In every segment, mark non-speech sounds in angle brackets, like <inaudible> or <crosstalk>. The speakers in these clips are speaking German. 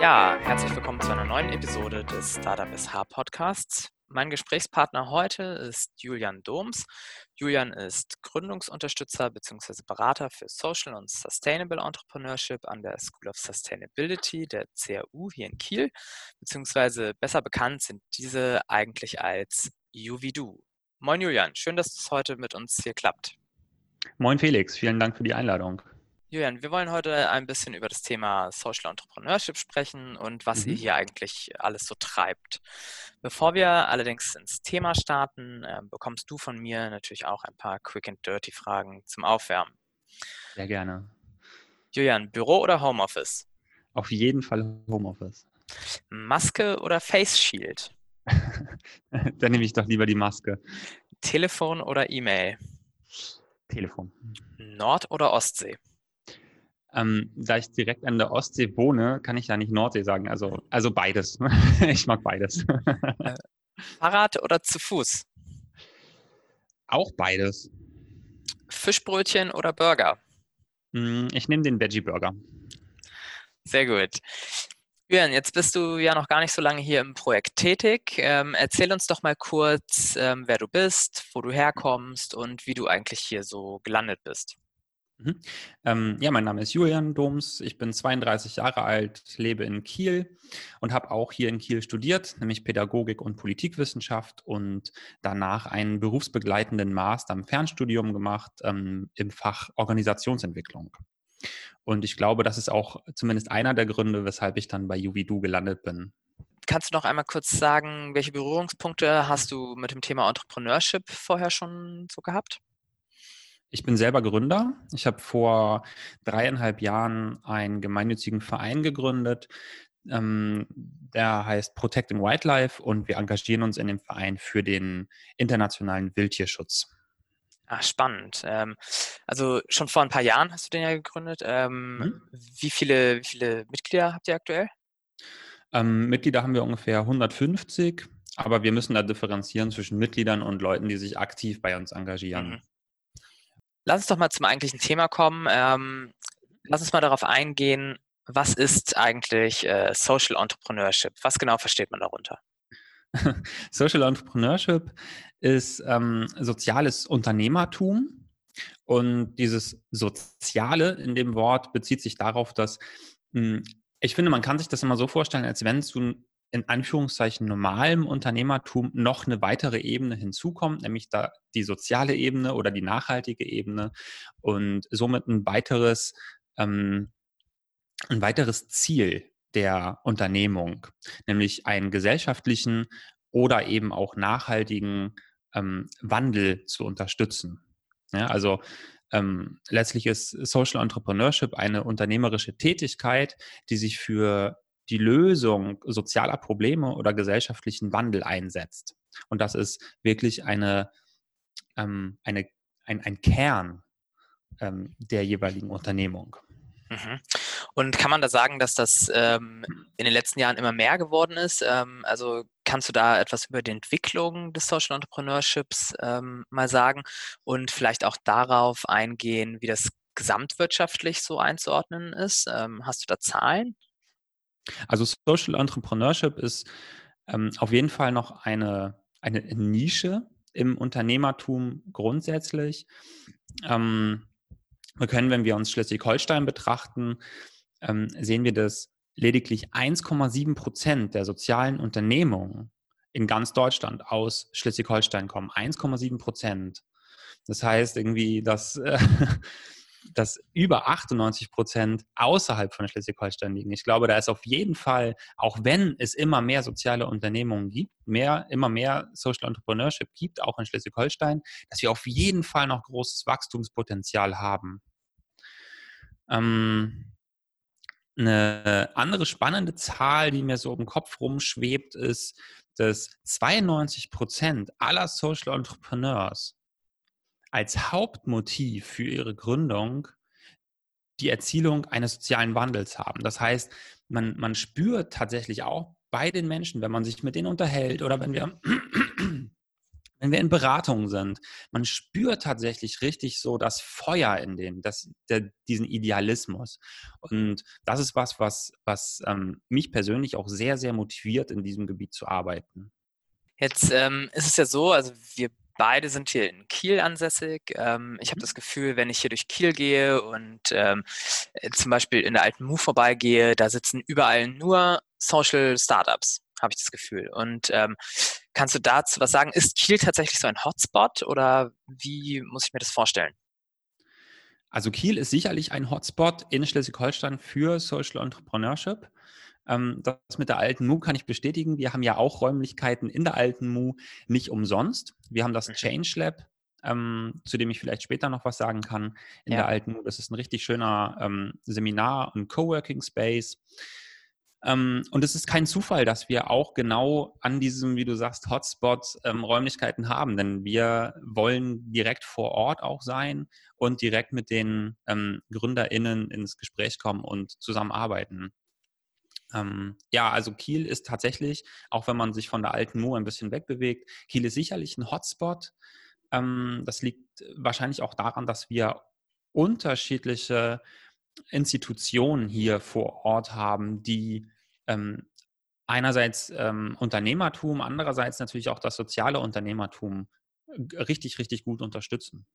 Ja, herzlich willkommen zu einer neuen Episode des Startup SH Podcasts. Mein Gesprächspartner heute ist Julian Doms. Julian ist Gründungsunterstützer bzw. Berater für Social und Sustainable Entrepreneurship an der School of Sustainability der CAU hier in Kiel, beziehungsweise besser bekannt sind diese eigentlich als UVDU. Moin Julian, schön, dass es heute mit uns hier klappt. Moin Felix, vielen Dank für die Einladung. Julian, wir wollen heute ein bisschen über das Thema Social Entrepreneurship sprechen und was mhm. ihr hier eigentlich alles so treibt. Bevor wir allerdings ins Thema starten, äh, bekommst du von mir natürlich auch ein paar Quick and Dirty Fragen zum Aufwärmen. Sehr gerne. Julian, Büro oder Homeoffice? Auf jeden Fall Homeoffice. Maske oder Face Shield? <laughs> Dann nehme ich doch lieber die Maske. Telefon oder E-Mail? Telefon. Nord- oder Ostsee? Ähm, da ich direkt an der Ostsee wohne, kann ich da nicht Nordsee sagen. Also, also beides. <laughs> ich mag beides. Äh, Fahrrad oder zu Fuß? Auch beides. Fischbrötchen oder Burger? Hm, ich nehme den Veggie Burger. Sehr gut. Jürgen, jetzt bist du ja noch gar nicht so lange hier im Projekt tätig. Ähm, erzähl uns doch mal kurz, ähm, wer du bist, wo du herkommst und wie du eigentlich hier so gelandet bist. Mhm. Ähm, ja, mein Name ist Julian Doms. Ich bin 32 Jahre alt, lebe in Kiel und habe auch hier in Kiel studiert, nämlich Pädagogik und Politikwissenschaft und danach einen berufsbegleitenden Master im Fernstudium gemacht ähm, im Fach Organisationsentwicklung. Und ich glaube, das ist auch zumindest einer der Gründe, weshalb ich dann bei UVDU gelandet bin. Kannst du noch einmal kurz sagen, welche Berührungspunkte hast du mit dem Thema Entrepreneurship vorher schon so gehabt? Ich bin selber Gründer. Ich habe vor dreieinhalb Jahren einen gemeinnützigen Verein gegründet. Ähm, der heißt Protecting Wildlife und wir engagieren uns in dem Verein für den internationalen Wildtierschutz. Ah, spannend. Ähm, also schon vor ein paar Jahren hast du den ja gegründet. Ähm, mhm. wie, viele, wie viele Mitglieder habt ihr aktuell? Ähm, Mitglieder haben wir ungefähr 150, aber wir müssen da differenzieren zwischen Mitgliedern und Leuten, die sich aktiv bei uns engagieren. Mhm. Lass uns doch mal zum eigentlichen Thema kommen. Ähm, lass uns mal darauf eingehen, was ist eigentlich äh, Social Entrepreneurship? Was genau versteht man darunter? <laughs> Social Entrepreneurship ist ähm, soziales Unternehmertum. Und dieses Soziale in dem Wort bezieht sich darauf, dass mh, hm, ich finde, man kann sich das immer so vorstellen, als wenn du in Anführungszeichen normalem Unternehmertum noch eine weitere Ebene hinzukommt, nämlich da die soziale Ebene oder die nachhaltige Ebene und somit ein weiteres, ähm, ein weiteres Ziel der Unternehmung, nämlich einen gesellschaftlichen oder eben auch nachhaltigen ähm, Wandel zu unterstützen. Ja, also ähm, letztlich ist Social Entrepreneurship eine unternehmerische Tätigkeit, die sich für die Lösung sozialer Probleme oder gesellschaftlichen Wandel einsetzt. Und das ist wirklich eine, ähm, eine, ein, ein Kern ähm, der jeweiligen Unternehmung. Mhm. Und kann man da sagen, dass das ähm, in den letzten Jahren immer mehr geworden ist? Ähm, also kannst du da etwas über die Entwicklung des Social Entrepreneurships ähm, mal sagen und vielleicht auch darauf eingehen, wie das gesamtwirtschaftlich so einzuordnen ist? Ähm, hast du da Zahlen? Also Social Entrepreneurship ist ähm, auf jeden Fall noch eine, eine Nische im Unternehmertum grundsätzlich. Ähm, wir können, wenn wir uns Schleswig-Holstein betrachten, ähm, sehen wir, dass lediglich 1,7 Prozent der sozialen Unternehmungen in ganz Deutschland aus Schleswig-Holstein kommen. 1,7 Prozent. Das heißt irgendwie, dass äh, dass über 98 Prozent außerhalb von Schleswig-Holstein liegen. Ich glaube, da ist auf jeden Fall, auch wenn es immer mehr soziale Unternehmungen gibt, mehr, immer mehr Social Entrepreneurship gibt, auch in Schleswig-Holstein, dass wir auf jeden Fall noch großes Wachstumspotenzial haben. Ähm, eine andere spannende Zahl, die mir so im Kopf rumschwebt, ist, dass 92 Prozent aller Social Entrepreneurs als Hauptmotiv für ihre Gründung die Erzielung eines sozialen Wandels haben. Das heißt, man, man spürt tatsächlich auch bei den Menschen, wenn man sich mit denen unterhält oder wenn wir, <clears throat> wenn wir in Beratungen sind, man spürt tatsächlich richtig so das Feuer in denen, das, der, diesen Idealismus. Und das ist was, was, was ähm, mich persönlich auch sehr, sehr motiviert, in diesem Gebiet zu arbeiten. Jetzt ähm, ist es ja so, also wir beide sind hier in Kiel ansässig. Ähm, ich habe mhm. das Gefühl, wenn ich hier durch Kiel gehe und ähm, äh, zum Beispiel in der alten Mu vorbeigehe, da sitzen überall nur Social Startups, habe ich das Gefühl. Und ähm, kannst du dazu was sagen? Ist Kiel tatsächlich so ein Hotspot oder wie muss ich mir das vorstellen? Also Kiel ist sicherlich ein Hotspot in Schleswig-Holstein für Social Entrepreneurship. Ähm, das mit der alten Mu kann ich bestätigen. Wir haben ja auch Räumlichkeiten in der alten Mu nicht umsonst. Wir haben das mhm. Change Lab, ähm, zu dem ich vielleicht später noch was sagen kann, in ja. der alten Mu. Das ist ein richtig schöner ähm, Seminar- und Coworking Space. Ähm, und es ist kein Zufall, dass wir auch genau an diesem, wie du sagst, Hotspot ähm, Räumlichkeiten haben, denn wir wollen direkt vor Ort auch sein und direkt mit den ähm, GründerInnen ins Gespräch kommen und zusammenarbeiten. Ähm, ja, also Kiel ist tatsächlich, auch wenn man sich von der alten Mu ein bisschen wegbewegt, Kiel ist sicherlich ein Hotspot. Ähm, das liegt wahrscheinlich auch daran, dass wir unterschiedliche Institutionen hier vor Ort haben, die ähm, einerseits ähm, Unternehmertum, andererseits natürlich auch das soziale Unternehmertum äh, richtig, richtig gut unterstützen.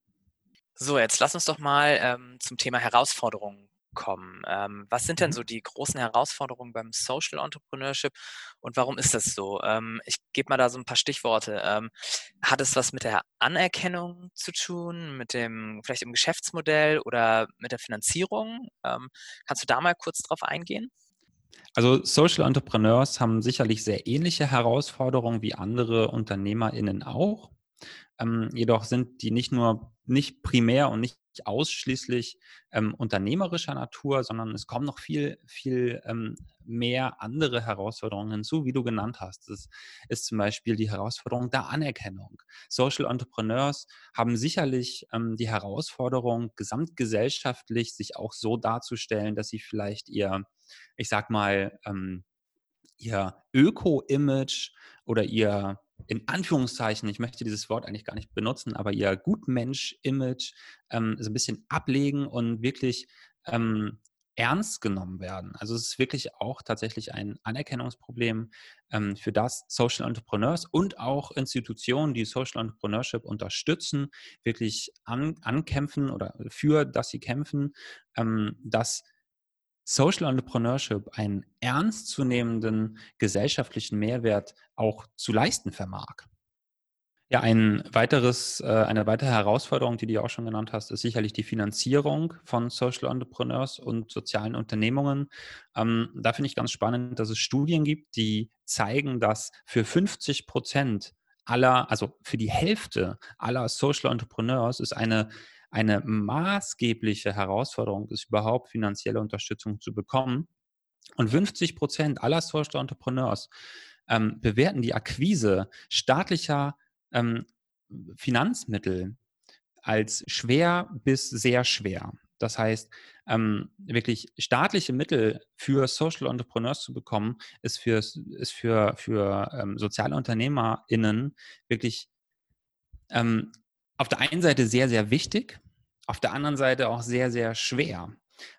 So, jetzt lass uns doch mal ähm, zum Thema Herausforderungen kommen. Ähm, was sind denn mhm. so die großen Herausforderungen beim Social Entrepreneurship und warum ist das so? Ähm, ich gebe mal da so ein paar Stichworte. Ähm, hat es was mit der Anerkennung zu tun, mit dem, vielleicht im Geschäftsmodell oder mit der Finanzierung? Ähm, kannst du da mal kurz drauf eingehen? Also Social Entrepreneurs haben sicherlich sehr ähnliche Herausforderungen wie andere UnternehmerInnen auch. Ähm, jedoch sind die nicht nur nicht primär und nicht ausschließlich ähm, unternehmerischer Natur, sondern es kommen noch viel, viel ähm, mehr andere Herausforderungen hinzu, wie du genannt hast. Das ist zum Beispiel die Herausforderung der Anerkennung. Social Entrepreneurs haben sicherlich ähm, die Herausforderung, gesamtgesellschaftlich sich auch so darzustellen, dass sie vielleicht ihr, ich sag mal, ähm, ihr Öko-Image oder ihr in Anführungszeichen, ich möchte dieses Wort eigentlich gar nicht benutzen, aber ihr Gutmensch-Image ähm, so ein bisschen ablegen und wirklich ähm, ernst genommen werden. Also es ist wirklich auch tatsächlich ein Anerkennungsproblem, ähm, für das Social Entrepreneurs und auch Institutionen, die Social Entrepreneurship unterstützen, wirklich an, ankämpfen oder für das sie kämpfen, ähm, dass Social Entrepreneurship einen ernstzunehmenden gesellschaftlichen Mehrwert auch zu leisten vermag. Ja, ein weiteres, äh, eine weitere Herausforderung, die du auch schon genannt hast, ist sicherlich die Finanzierung von Social Entrepreneurs und sozialen Unternehmungen. Ähm, da finde ich ganz spannend, dass es Studien gibt, die zeigen, dass für 50 Prozent aller, also für die Hälfte aller Social Entrepreneurs ist eine eine maßgebliche Herausforderung ist, überhaupt finanzielle Unterstützung zu bekommen. Und 50 Prozent aller Social Entrepreneurs ähm, bewerten die Akquise staatlicher ähm, Finanzmittel als schwer bis sehr schwer. Das heißt, ähm, wirklich staatliche Mittel für Social Entrepreneurs zu bekommen, ist für, ist für, für ähm, soziale UnternehmerInnen wirklich ähm, auf der einen Seite sehr, sehr wichtig, auf der anderen Seite auch sehr, sehr schwer.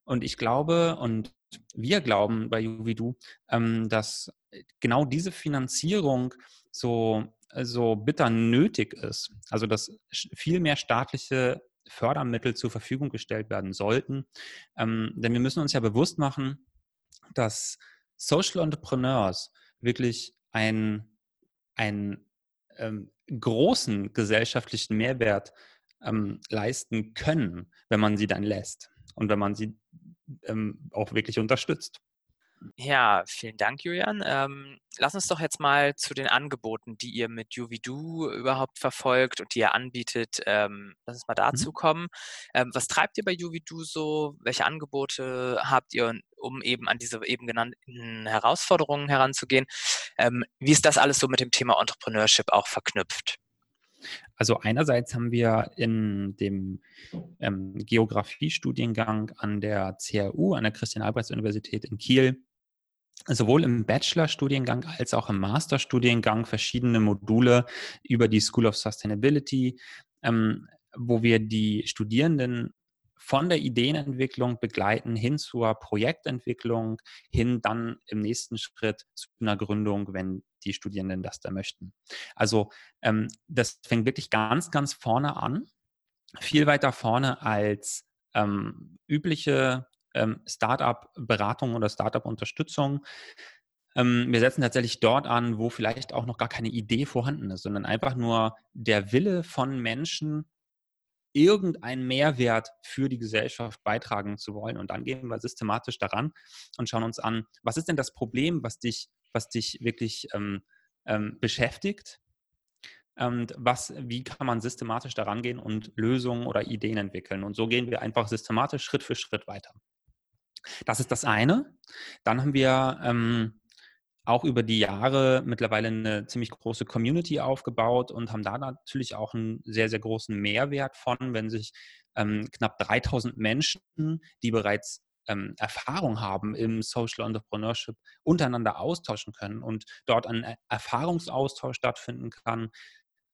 Und ich glaube und wir glauben bei Juvidu, ähm, dass genau diese Finanzierung so, so bitter nötig ist. Also dass viel mehr staatliche Fördermittel zur Verfügung gestellt werden sollten. Ähm, denn wir müssen uns ja bewusst machen, dass Social Entrepreneurs wirklich ein, ein ähm, großen gesellschaftlichen Mehrwert ähm, leisten können, wenn man sie dann lässt und wenn man sie ähm, auch wirklich unterstützt. Ja, vielen Dank, Julian. Ähm, lass uns doch jetzt mal zu den Angeboten, die ihr mit Juvidu überhaupt verfolgt und die ihr anbietet, ähm, lass uns mal dazu mhm. kommen. Ähm, was treibt ihr bei Juvidu so? Welche Angebote habt ihr, um eben an diese eben genannten Herausforderungen heranzugehen? Ähm, wie ist das alles so mit dem Thema Entrepreneurship auch verknüpft? Also einerseits haben wir in dem ähm, Geografiestudiengang an der CRU, an der Christian-Albrechts-Universität in Kiel, sowohl im Bachelorstudiengang als auch im Masterstudiengang verschiedene Module über die School of Sustainability, ähm, wo wir die Studierenden von der Ideenentwicklung begleiten hin zur Projektentwicklung, hin dann im nächsten Schritt zu einer Gründung, wenn die Studierenden das da möchten. Also ähm, das fängt wirklich ganz, ganz vorne an, viel weiter vorne als ähm, übliche ähm, Startup-Beratung oder Startup-Unterstützung. Ähm, wir setzen tatsächlich dort an, wo vielleicht auch noch gar keine Idee vorhanden ist, sondern einfach nur der Wille von Menschen, irgendeinen Mehrwert für die Gesellschaft beitragen zu wollen. Und dann gehen wir systematisch daran und schauen uns an, was ist denn das Problem, was dich, was dich wirklich ähm, ähm, beschäftigt? Und was, wie kann man systematisch daran gehen und Lösungen oder Ideen entwickeln? Und so gehen wir einfach systematisch Schritt für Schritt weiter. Das ist das eine. Dann haben wir ähm, auch über die Jahre mittlerweile eine ziemlich große Community aufgebaut und haben da natürlich auch einen sehr, sehr großen Mehrwert von, wenn sich ähm, knapp 3000 Menschen, die bereits ähm, Erfahrung haben im Social Entrepreneurship, untereinander austauschen können und dort ein Erfahrungsaustausch stattfinden kann,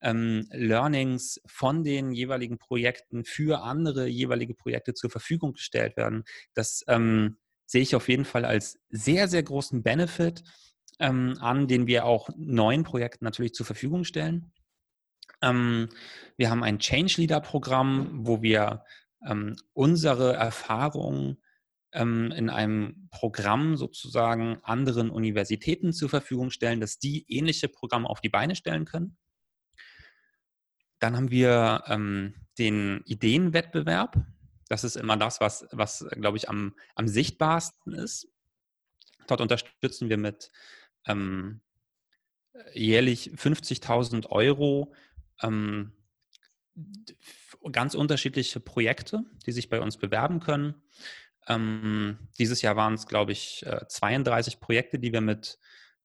ähm, Learnings von den jeweiligen Projekten für andere jeweilige Projekte zur Verfügung gestellt werden. Das ähm, sehe ich auf jeden Fall als sehr, sehr großen Benefit ähm, an, den wir auch neuen Projekten natürlich zur Verfügung stellen. Ähm, wir haben ein Change Leader Programm, wo wir ähm, unsere Erfahrungen ähm, in einem Programm sozusagen anderen Universitäten zur Verfügung stellen, dass die ähnliche Programme auf die Beine stellen können. Dann haben wir ähm, den Ideenwettbewerb. Das ist immer das, was, was glaube ich, am, am sichtbarsten ist. Dort unterstützen wir mit ähm, jährlich 50.000 Euro ähm, ganz unterschiedliche Projekte, die sich bei uns bewerben können. Ähm, dieses Jahr waren es, glaube ich, 32 äh, Projekte, die wir mit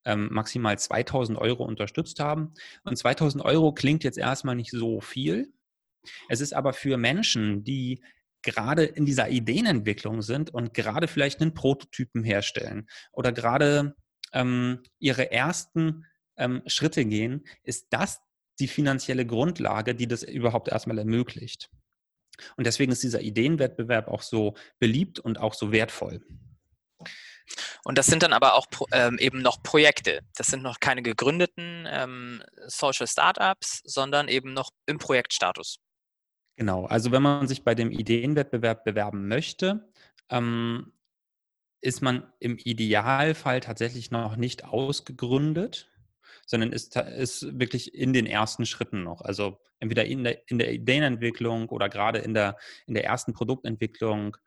ähm, maximal 2000 Euro unterstützt haben. Und 2000 Euro klingt jetzt erstmal nicht so viel. Es ist aber für Menschen, die gerade in dieser Ideenentwicklung sind und gerade vielleicht einen Prototypen herstellen oder gerade ähm, ihre ersten ähm, Schritte gehen, ist das die finanzielle Grundlage, die das überhaupt erstmal ermöglicht. Und deswegen ist dieser Ideenwettbewerb auch so beliebt und auch so wertvoll. Und das sind dann aber auch ähm, eben noch Projekte. Das sind noch keine gegründeten ähm, Social Startups, sondern eben noch im Projektstatus. Genau, also wenn man sich bei dem Ideenwettbewerb bewerben möchte, ähm, ist man im Idealfall tatsächlich noch nicht ausgegründet, sondern ist, ist wirklich in den ersten Schritten noch. Also entweder in der, in der Ideenentwicklung oder gerade in der, in der ersten Produktentwicklung.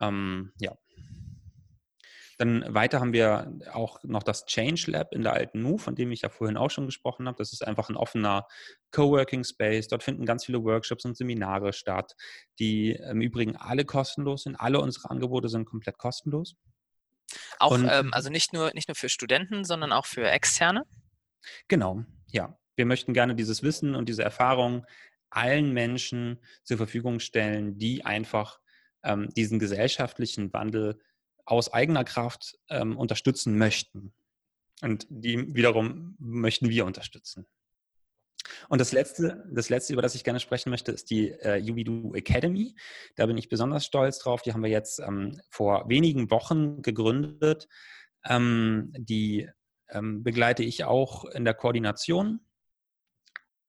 Ähm, ja. Dann weiter haben wir auch noch das Change Lab in der alten Move, von dem ich ja vorhin auch schon gesprochen habe. Das ist einfach ein offener Coworking Space. Dort finden ganz viele Workshops und Seminare statt, die im Übrigen alle kostenlos sind. Alle unsere Angebote sind komplett kostenlos. Auch, und, ähm, also nicht nur, nicht nur für Studenten, sondern auch für Externe? Genau, ja. Wir möchten gerne dieses Wissen und diese Erfahrung allen Menschen zur Verfügung stellen, die einfach ähm, diesen gesellschaftlichen Wandel aus eigener Kraft ähm, unterstützen möchten. Und die wiederum möchten wir unterstützen. Und das letzte, das letzte, über das ich gerne sprechen möchte, ist die äh, UBDU Academy. Da bin ich besonders stolz drauf. Die haben wir jetzt ähm, vor wenigen Wochen gegründet. Ähm, die ähm, begleite ich auch in der Koordination.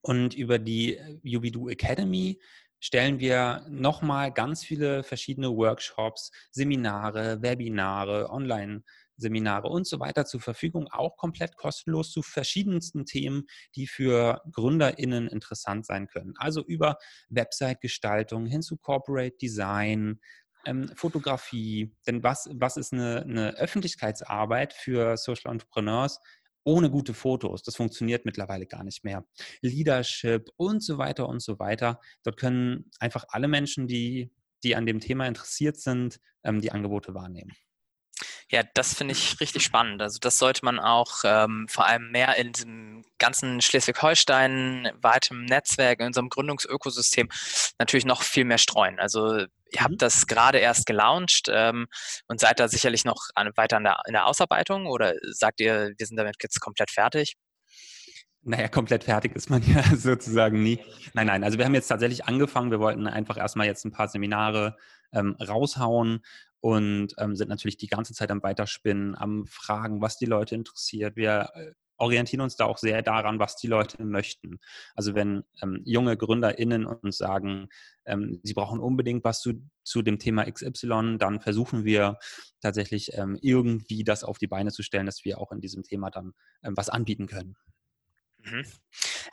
Und über die UBDU Academy stellen wir nochmal ganz viele verschiedene Workshops, Seminare, Webinare, Online-Seminare und so weiter zur Verfügung, auch komplett kostenlos zu verschiedensten Themen, die für GründerInnen interessant sein können. Also über Website-Gestaltung hin zu Corporate Design, ähm, Fotografie. Denn was, was ist eine, eine Öffentlichkeitsarbeit für Social Entrepreneurs? ohne gute Fotos. Das funktioniert mittlerweile gar nicht mehr. Leadership und so weiter und so weiter. Dort können einfach alle Menschen, die, die an dem Thema interessiert sind, ähm, die Angebote wahrnehmen. Ja, das finde ich richtig spannend. Also das sollte man auch ähm, vor allem mehr in diesem ganzen Schleswig-Holstein weitem Netzwerk, in unserem Gründungsökosystem natürlich noch viel mehr streuen. Also ihr mhm. habt das gerade erst gelauncht ähm, und seid da sicherlich noch an, weiter in der, in der Ausarbeitung oder sagt ihr, wir sind damit jetzt komplett fertig? Naja, komplett fertig ist man <laughs> ja sozusagen nie. Nein, nein, also wir haben jetzt tatsächlich angefangen. Wir wollten einfach erstmal jetzt ein paar Seminare ähm, raushauen und ähm, sind natürlich die ganze Zeit am Weiterspinnen, am Fragen, was die Leute interessiert. Wir äh, orientieren uns da auch sehr daran, was die Leute möchten. Also wenn ähm, junge GründerInnen uns sagen, ähm, sie brauchen unbedingt was zu, zu dem Thema XY, dann versuchen wir tatsächlich ähm, irgendwie das auf die Beine zu stellen, dass wir auch in diesem Thema dann ähm, was anbieten können. Mhm.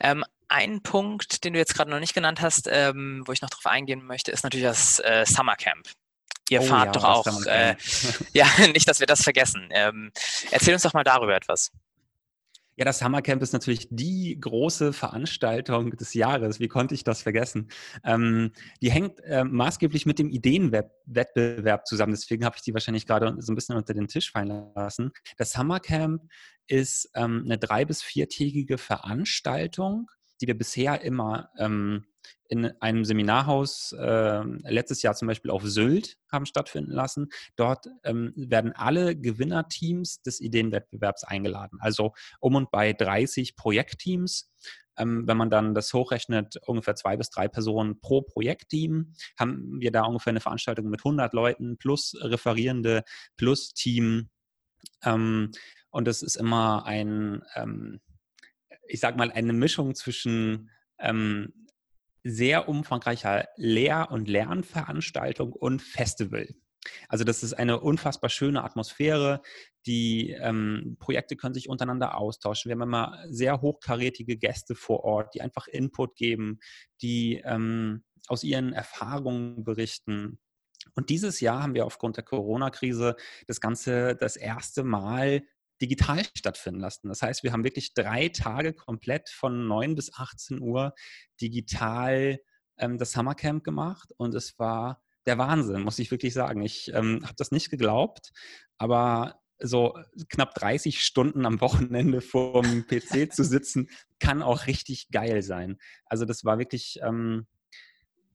Ähm, ein Punkt, den du jetzt gerade noch nicht genannt hast, ähm, wo ich noch darauf eingehen möchte, ist natürlich das äh, Summer Camp. Ihr oh, fahrt ja, doch auch, äh, <laughs> ja, nicht, dass wir das vergessen. Ähm, erzähl uns doch mal darüber etwas. Ja, das Summercamp ist natürlich die große Veranstaltung des Jahres. Wie konnte ich das vergessen? Ähm, die hängt äh, maßgeblich mit dem Ideenwettbewerb zusammen. Deswegen habe ich die wahrscheinlich gerade so ein bisschen unter den Tisch fallen lassen. Das Summercamp ist ähm, eine drei- bis viertägige Veranstaltung, die wir bisher immer ähm, in einem Seminarhaus äh, letztes Jahr zum Beispiel auf Sylt haben stattfinden lassen. Dort ähm, werden alle Gewinnerteams des Ideenwettbewerbs eingeladen. Also um und bei 30 Projektteams. Ähm, wenn man dann das hochrechnet, ungefähr zwei bis drei Personen pro Projektteam, haben wir da ungefähr eine Veranstaltung mit 100 Leuten plus Referierende plus Team. Ähm, und das ist immer ein, ähm, ich sag mal, eine Mischung zwischen ähm, sehr umfangreicher Lehr- und Lernveranstaltung und Festival. Also das ist eine unfassbar schöne Atmosphäre. Die ähm, Projekte können sich untereinander austauschen. Wir haben immer sehr hochkarätige Gäste vor Ort, die einfach Input geben, die ähm, aus ihren Erfahrungen berichten. Und dieses Jahr haben wir aufgrund der Corona-Krise das Ganze das erste Mal digital stattfinden lassen. Das heißt, wir haben wirklich drei Tage komplett von 9 bis 18 Uhr digital ähm, das Summercamp gemacht und es war der Wahnsinn, muss ich wirklich sagen. Ich ähm, habe das nicht geglaubt, aber so knapp 30 Stunden am Wochenende vor dem PC <laughs> zu sitzen, kann auch richtig geil sein. Also das war wirklich ähm,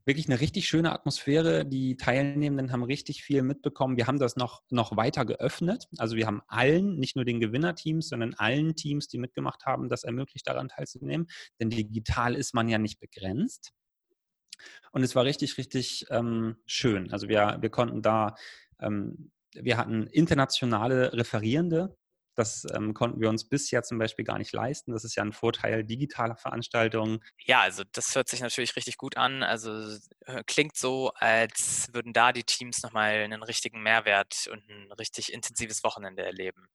wirklich eine richtig schöne Atmosphäre. Die Teilnehmenden haben richtig viel mitbekommen. Wir haben das noch, noch weiter geöffnet. Also wir haben allen, nicht nur den Gewinnerteams, sondern allen Teams, die mitgemacht haben, das ermöglicht, daran teilzunehmen. Denn digital ist man ja nicht begrenzt. Und es war richtig, richtig ähm, schön. Also wir, wir konnten da, ähm, wir hatten internationale Referierende, das ähm, konnten wir uns bisher zum Beispiel gar nicht leisten. Das ist ja ein Vorteil digitaler Veranstaltungen. Ja, also das hört sich natürlich richtig gut an. Also äh, klingt so, als würden da die Teams nochmal einen richtigen Mehrwert und ein richtig intensives Wochenende erleben.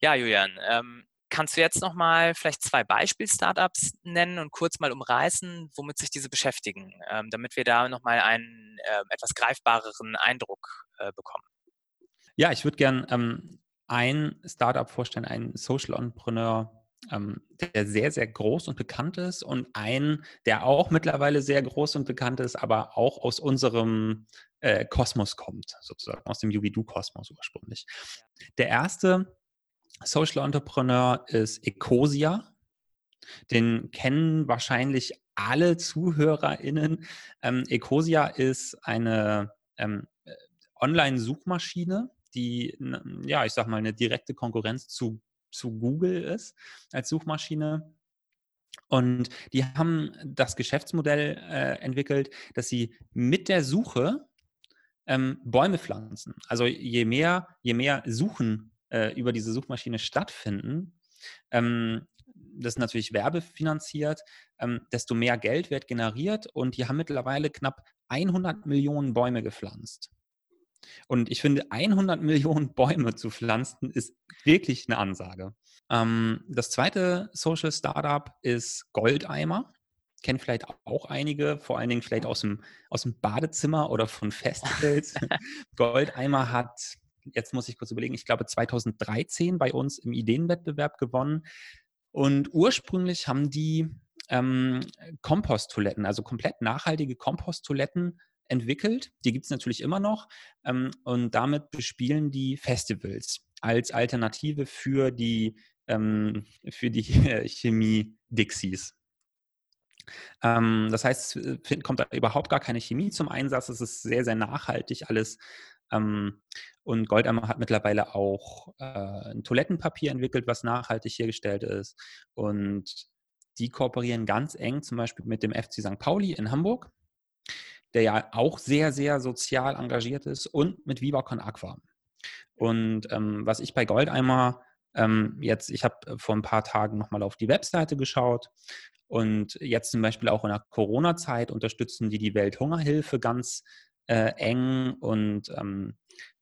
Ja, Julian, ähm, kannst du jetzt nochmal vielleicht zwei Beispiel-Startups nennen und kurz mal umreißen, womit sich diese beschäftigen, ähm, damit wir da nochmal einen äh, etwas greifbareren Eindruck äh, bekommen? Ja, ich würde gern ähm, ein Startup vorstellen, ein Social Entrepreneur, ähm, der sehr, sehr groß und bekannt ist und ein, der auch mittlerweile sehr groß und bekannt ist, aber auch aus unserem äh, Kosmos kommt, sozusagen, aus dem UVDU-Kosmos ursprünglich. Der erste Social Entrepreneur ist Ecosia. Den kennen wahrscheinlich alle ZuhörerInnen. Ähm, Ecosia ist eine ähm, äh, Online-Suchmaschine, die, ja, ich sag mal, eine direkte Konkurrenz zu, zu Google ist als Suchmaschine. Und die haben das Geschäftsmodell äh, entwickelt, dass sie mit der Suche ähm, Bäume pflanzen. Also je mehr, je mehr Suchen äh, über diese Suchmaschine stattfinden, ähm, das ist natürlich werbefinanziert, ähm, desto mehr Geld wird generiert und die haben mittlerweile knapp 100 Millionen Bäume gepflanzt. Und ich finde, 100 Millionen Bäume zu pflanzen, ist wirklich eine Ansage. Ähm, das zweite Social Startup ist Goldeimer. Kennen vielleicht auch einige, vor allen Dingen vielleicht aus dem, aus dem Badezimmer oder von Festivals. <laughs> Goldeimer hat, jetzt muss ich kurz überlegen, ich glaube 2013 bei uns im Ideenwettbewerb gewonnen. Und ursprünglich haben die ähm, Komposttoiletten, also komplett nachhaltige Komposttoiletten entwickelt. Die gibt es natürlich immer noch. Ähm, und damit bespielen die Festivals als Alternative für die, ähm, für die <laughs> Chemie-Dixies. Ähm, das heißt, es kommt da überhaupt gar keine Chemie zum Einsatz. Es ist sehr, sehr nachhaltig alles. Ähm, und Goldammer hat mittlerweile auch äh, ein Toilettenpapier entwickelt, was nachhaltig hergestellt ist. Und die kooperieren ganz eng zum Beispiel mit dem FC St. Pauli in Hamburg, der ja auch sehr, sehr sozial engagiert ist, und mit Viva Con Aqua. Und ähm, was ich bei Goldeimer ähm, jetzt, ich habe vor ein paar Tagen nochmal auf die Webseite geschaut und jetzt zum Beispiel auch in der Corona-Zeit unterstützen die die Welthungerhilfe ganz äh, eng und ähm,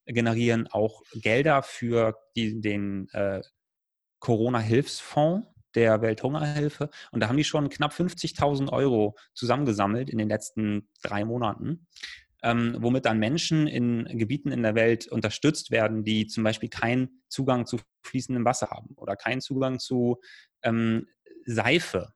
generieren auch Gelder für die, den äh, Corona-Hilfsfonds der Welthungerhilfe. Und da haben die schon knapp 50.000 Euro zusammengesammelt in den letzten drei Monaten, ähm, womit dann Menschen in Gebieten in der Welt unterstützt werden, die zum Beispiel keinen Zugang zu fließendem Wasser haben oder keinen Zugang zu ähm, Seife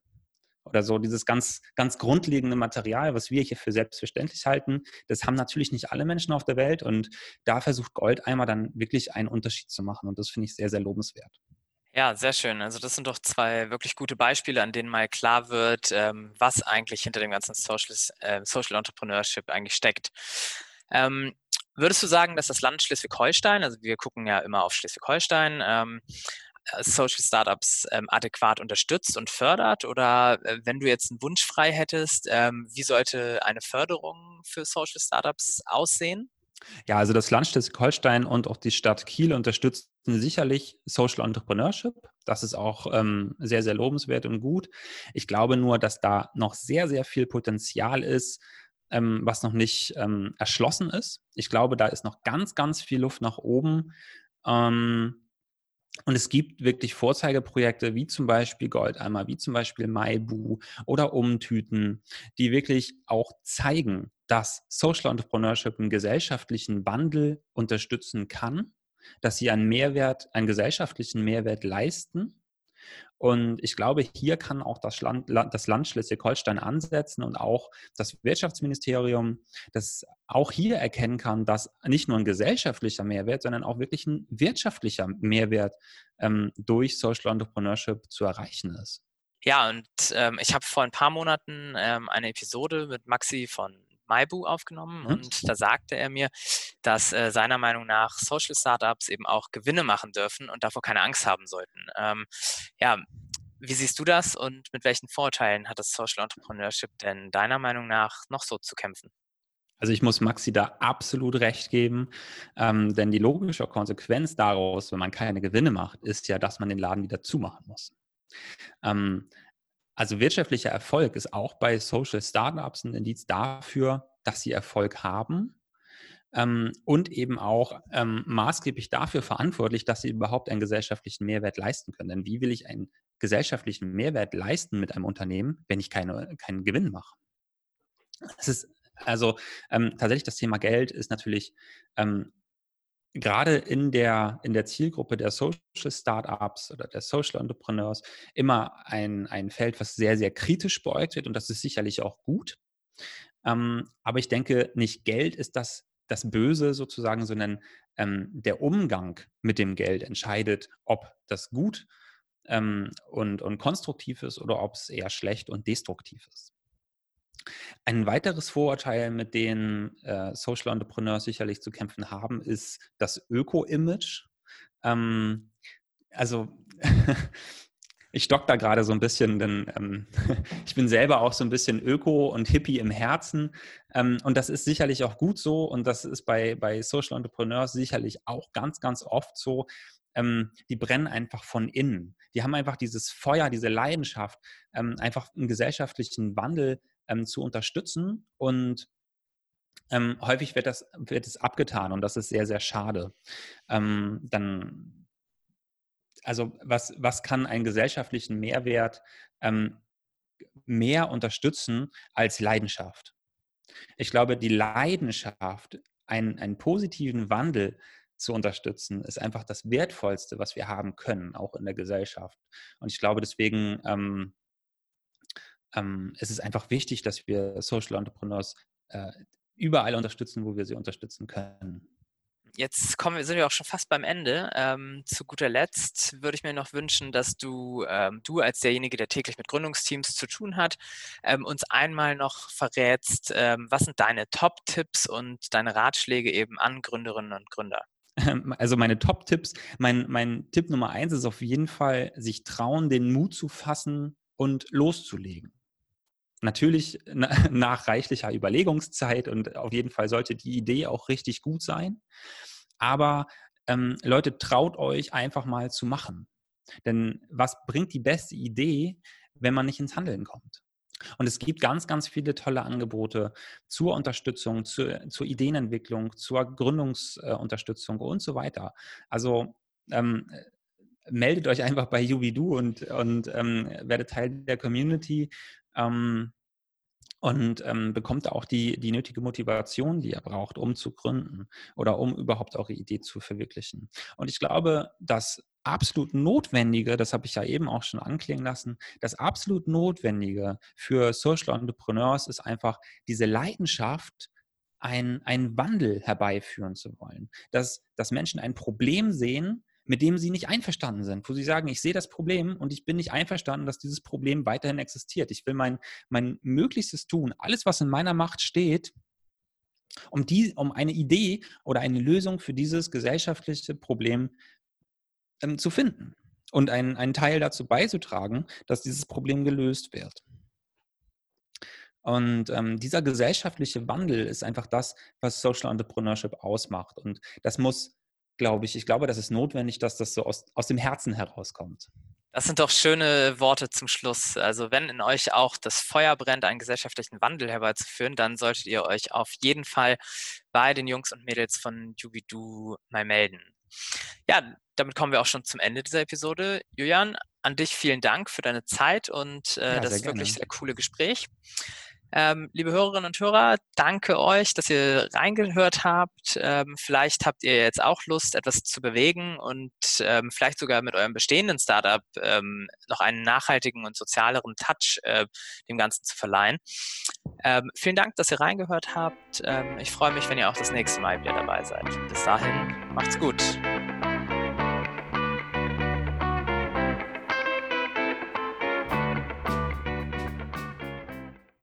oder so dieses ganz, ganz grundlegende Material, was wir hier für selbstverständlich halten, das haben natürlich nicht alle Menschen auf der Welt und da versucht Goldeimer dann wirklich einen Unterschied zu machen und das finde ich sehr, sehr lobenswert. Ja, sehr schön. Also das sind doch zwei wirklich gute Beispiele, an denen mal klar wird, ähm, was eigentlich hinter dem ganzen Social, äh, Social Entrepreneurship eigentlich steckt. Ähm, würdest du sagen, dass das Land Schleswig-Holstein, also wir gucken ja immer auf Schleswig-Holstein, ähm, äh, Social Startups ähm, adäquat unterstützt und fördert? Oder äh, wenn du jetzt einen Wunsch frei hättest, ähm, wie sollte eine Förderung für Social Startups aussehen? Ja, also das Land Schleswig-Holstein und auch die Stadt Kiel unterstützen sicherlich Social Entrepreneurship. Das ist auch ähm, sehr, sehr lobenswert und gut. Ich glaube nur, dass da noch sehr, sehr viel Potenzial ist, ähm, was noch nicht ähm, erschlossen ist. Ich glaube, da ist noch ganz, ganz viel Luft nach oben. Ähm, und es gibt wirklich Vorzeigeprojekte wie zum Beispiel Goldeimer, wie zum Beispiel Maibu oder Umtüten, die wirklich auch zeigen, dass Social Entrepreneurship einen gesellschaftlichen Wandel unterstützen kann, dass sie einen Mehrwert, einen gesellschaftlichen Mehrwert leisten und ich glaube, hier kann auch das Land, das Land Schleswig-Holstein ansetzen und auch das Wirtschaftsministerium, das auch hier erkennen kann, dass nicht nur ein gesellschaftlicher Mehrwert, sondern auch wirklich ein wirtschaftlicher Mehrwert ähm, durch Social Entrepreneurship zu erreichen ist. Ja, und ähm, ich habe vor ein paar Monaten ähm, eine Episode mit Maxi von Maibu aufgenommen mhm. und da sagte er mir, dass äh, seiner Meinung nach Social Startups eben auch Gewinne machen dürfen und davor keine Angst haben sollten. Ähm, ja, wie siehst du das und mit welchen Vorteilen hat das Social Entrepreneurship denn deiner Meinung nach noch so zu kämpfen? Also ich muss Maxi da absolut recht geben, ähm, denn die logische Konsequenz daraus, wenn man keine Gewinne macht, ist ja, dass man den Laden wieder zumachen muss. Ähm, also wirtschaftlicher Erfolg ist auch bei Social Startups ein Indiz dafür, dass sie Erfolg haben ähm, und eben auch ähm, maßgeblich dafür verantwortlich, dass sie überhaupt einen gesellschaftlichen Mehrwert leisten können. Denn wie will ich einen gesellschaftlichen Mehrwert leisten mit einem Unternehmen, wenn ich keine, keinen Gewinn mache? Es ist also ähm, tatsächlich das Thema Geld ist natürlich ähm, gerade in der, in der Zielgruppe der Social Startups oder der Social Entrepreneurs immer ein, ein Feld, was sehr, sehr kritisch beäugt wird und das ist sicherlich auch gut. Ähm, aber ich denke, nicht Geld ist das, das Böse sozusagen, sondern ähm, der Umgang mit dem Geld entscheidet, ob das gut ähm, und, und konstruktiv ist oder ob es eher schlecht und destruktiv ist. Ein weiteres Vorurteil, mit dem äh, Social Entrepreneurs sicherlich zu kämpfen haben, ist das Öko-Image. Ähm, also <laughs> ich stock da gerade so ein bisschen, denn ähm, <laughs> ich bin selber auch so ein bisschen Öko und Hippie im Herzen. Ähm, und das ist sicherlich auch gut so und das ist bei, bei Social Entrepreneurs sicherlich auch ganz, ganz oft so. Ähm, die brennen einfach von innen. Die haben einfach dieses Feuer, diese Leidenschaft, ähm, einfach einen gesellschaftlichen Wandel ähm, zu unterstützen. Und ähm, häufig wird das wird es abgetan und das ist sehr, sehr schade. Ähm, dann, also was, was kann einen gesellschaftlichen Mehrwert ähm, mehr unterstützen als Leidenschaft? Ich glaube, die Leidenschaft, einen, einen positiven Wandel zu unterstützen, ist einfach das Wertvollste, was wir haben können, auch in der Gesellschaft. Und ich glaube, deswegen ähm, ähm, es ist einfach wichtig, dass wir Social Entrepreneurs äh, überall unterstützen, wo wir sie unterstützen können jetzt kommen, sind wir auch schon fast beim Ende. Ähm, zu guter Letzt würde ich mir noch wünschen, dass du, ähm, du als derjenige, der täglich mit Gründungsteams zu tun hat, ähm, uns einmal noch verrätst, ähm, was sind deine Top-Tipps und deine Ratschläge eben an Gründerinnen und Gründer? Also meine Top-Tipps, mein, mein Tipp Nummer eins ist auf jeden Fall, sich trauen, den Mut zu fassen und loszulegen. Natürlich <laughs> nach reichlicher Überlegungszeit und auf jeden Fall sollte die Idee auch richtig gut sein. Aber ähm, Leute, traut euch einfach mal zu machen. Denn was bringt die beste Idee, wenn man nicht ins Handeln kommt? Und es gibt ganz, ganz viele tolle Angebote zur Unterstützung, zur, zur Ideenentwicklung, zur Gründungsunterstützung und so weiter. Also ähm, meldet euch einfach bei Yubidu und, und ähm, werdet Teil der Community. Ähm, und ähm, bekommt auch die, die nötige Motivation, die er braucht, um zu gründen oder um überhaupt eure Idee zu verwirklichen. Und ich glaube, das absolut Notwendige, das habe ich ja eben auch schon anklingen lassen, das absolut Notwendige für Social Entrepreneurs ist einfach diese Leidenschaft, einen Wandel herbeiführen zu wollen. Dass, dass Menschen ein Problem sehen mit dem sie nicht einverstanden sind, wo sie sagen, ich sehe das Problem und ich bin nicht einverstanden, dass dieses Problem weiterhin existiert. Ich will mein, mein Möglichstes tun, alles, was in meiner Macht steht, um, die, um eine Idee oder eine Lösung für dieses gesellschaftliche Problem ähm, zu finden und einen, einen Teil dazu beizutragen, dass dieses Problem gelöst wird. Und ähm, dieser gesellschaftliche Wandel ist einfach das, was Social Entrepreneurship ausmacht. Und das muss glaube ich. Ich glaube, das ist notwendig, dass das so aus, aus dem Herzen herauskommt. Das sind doch schöne Worte zum Schluss. Also wenn in euch auch das Feuer brennt, einen gesellschaftlichen Wandel herbeizuführen, dann solltet ihr euch auf jeden Fall bei den Jungs und Mädels von Jubidu mal melden. Ja, damit kommen wir auch schon zum Ende dieser Episode. Julian, an dich vielen Dank für deine Zeit und äh, ja, das wirklich sehr coole Gespräch. Ähm, liebe Hörerinnen und Hörer, danke euch, dass ihr reingehört habt. Ähm, vielleicht habt ihr jetzt auch Lust, etwas zu bewegen und ähm, vielleicht sogar mit eurem bestehenden Startup ähm, noch einen nachhaltigen und sozialeren Touch äh, dem Ganzen zu verleihen. Ähm, vielen Dank, dass ihr reingehört habt. Ähm, ich freue mich, wenn ihr auch das nächste Mal wieder dabei seid. Bis dahin, macht's gut.